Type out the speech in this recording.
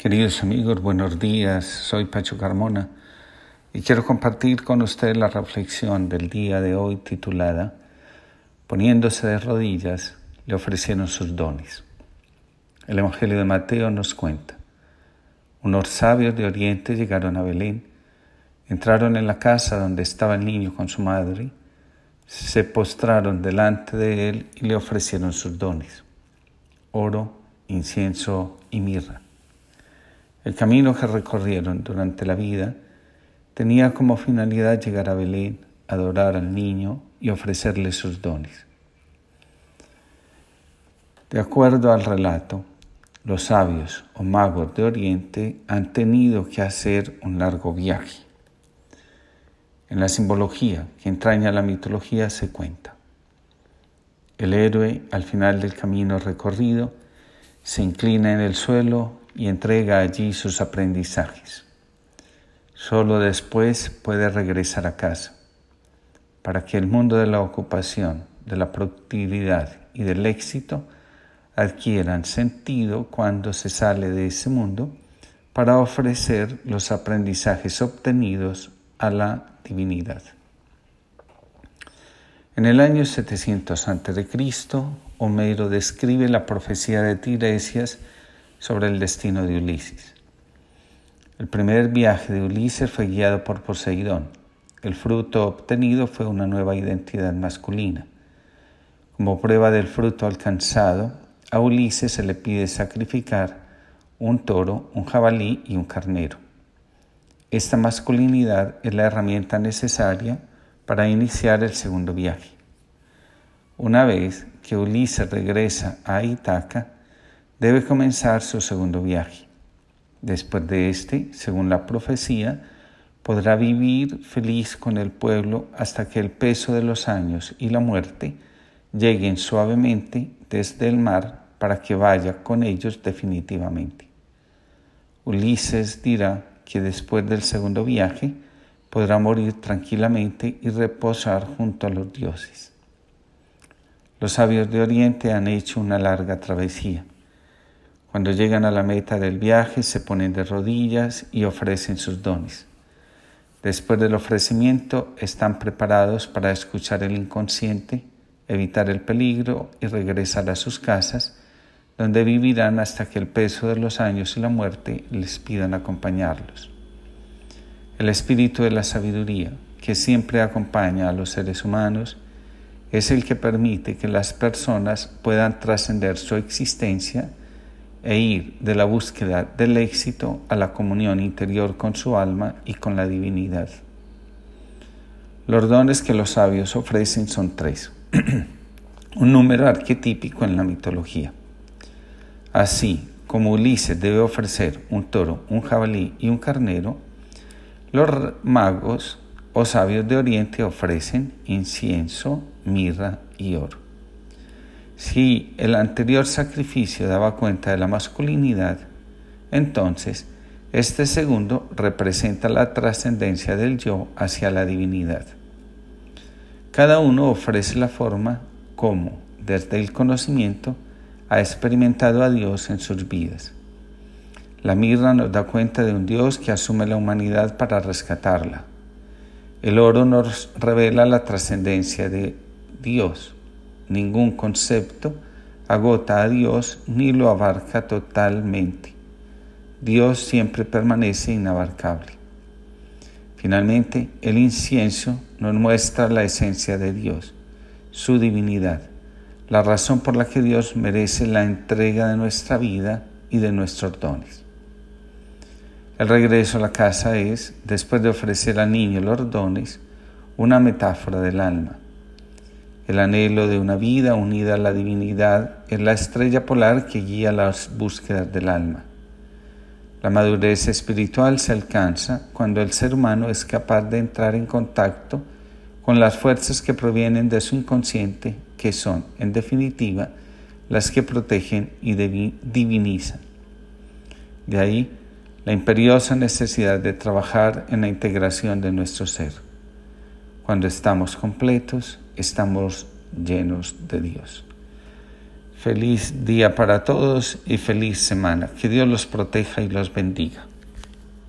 Queridos amigos, buenos días. Soy Pacho Carmona y quiero compartir con ustedes la reflexión del día de hoy titulada Poniéndose de rodillas, le ofrecieron sus dones. El Evangelio de Mateo nos cuenta. Unos sabios de Oriente llegaron a Belén, entraron en la casa donde estaba el niño con su madre, se postraron delante de él y le ofrecieron sus dones, oro, incienso y mirra. El camino que recorrieron durante la vida tenía como finalidad llegar a Belén, adorar al niño y ofrecerle sus dones. De acuerdo al relato, los sabios o magos de Oriente han tenido que hacer un largo viaje. En la simbología que entraña la mitología se cuenta. El héroe, al final del camino recorrido, se inclina en el suelo y entrega allí sus aprendizajes. Solo después puede regresar a casa, para que el mundo de la ocupación, de la productividad y del éxito adquieran sentido cuando se sale de ese mundo para ofrecer los aprendizajes obtenidos a la divinidad. En el año 700 a.C., Homero describe la profecía de Tiresias sobre el destino de Ulises. El primer viaje de Ulises fue guiado por Poseidón. El fruto obtenido fue una nueva identidad masculina. Como prueba del fruto alcanzado, a Ulises se le pide sacrificar un toro, un jabalí y un carnero. Esta masculinidad es la herramienta necesaria para iniciar el segundo viaje. Una vez que Ulises regresa a Itaca, debe comenzar su segundo viaje. Después de este, según la profecía, podrá vivir feliz con el pueblo hasta que el peso de los años y la muerte lleguen suavemente desde el mar para que vaya con ellos definitivamente. Ulises dirá que después del segundo viaje podrá morir tranquilamente y reposar junto a los dioses. Los sabios de Oriente han hecho una larga travesía. Cuando llegan a la meta del viaje se ponen de rodillas y ofrecen sus dones. Después del ofrecimiento están preparados para escuchar el inconsciente, evitar el peligro y regresar a sus casas, donde vivirán hasta que el peso de los años y la muerte les pidan acompañarlos. El espíritu de la sabiduría, que siempre acompaña a los seres humanos, es el que permite que las personas puedan trascender su existencia e ir de la búsqueda del éxito a la comunión interior con su alma y con la divinidad. Los dones que los sabios ofrecen son tres, un número arquetípico en la mitología. Así como Ulises debe ofrecer un toro, un jabalí y un carnero, los magos o sabios de Oriente ofrecen incienso, mirra y oro. Si el anterior sacrificio daba cuenta de la masculinidad, entonces este segundo representa la trascendencia del yo hacia la divinidad. Cada uno ofrece la forma como, desde el conocimiento, ha experimentado a Dios en sus vidas. La mirra nos da cuenta de un Dios que asume la humanidad para rescatarla. El oro nos revela la trascendencia de Dios ningún concepto agota a Dios ni lo abarca totalmente. Dios siempre permanece inabarcable. Finalmente, el incienso nos muestra la esencia de Dios, su divinidad, la razón por la que Dios merece la entrega de nuestra vida y de nuestros dones. El regreso a la casa es, después de ofrecer al niño los dones, una metáfora del alma el anhelo de una vida unida a la divinidad es la estrella polar que guía las búsquedas del alma. La madurez espiritual se alcanza cuando el ser humano es capaz de entrar en contacto con las fuerzas que provienen de su inconsciente, que son, en definitiva, las que protegen y divinizan. De ahí la imperiosa necesidad de trabajar en la integración de nuestro ser. Cuando estamos completos, estamos llenos de Dios. Feliz día para todos y feliz semana. Que Dios los proteja y los bendiga.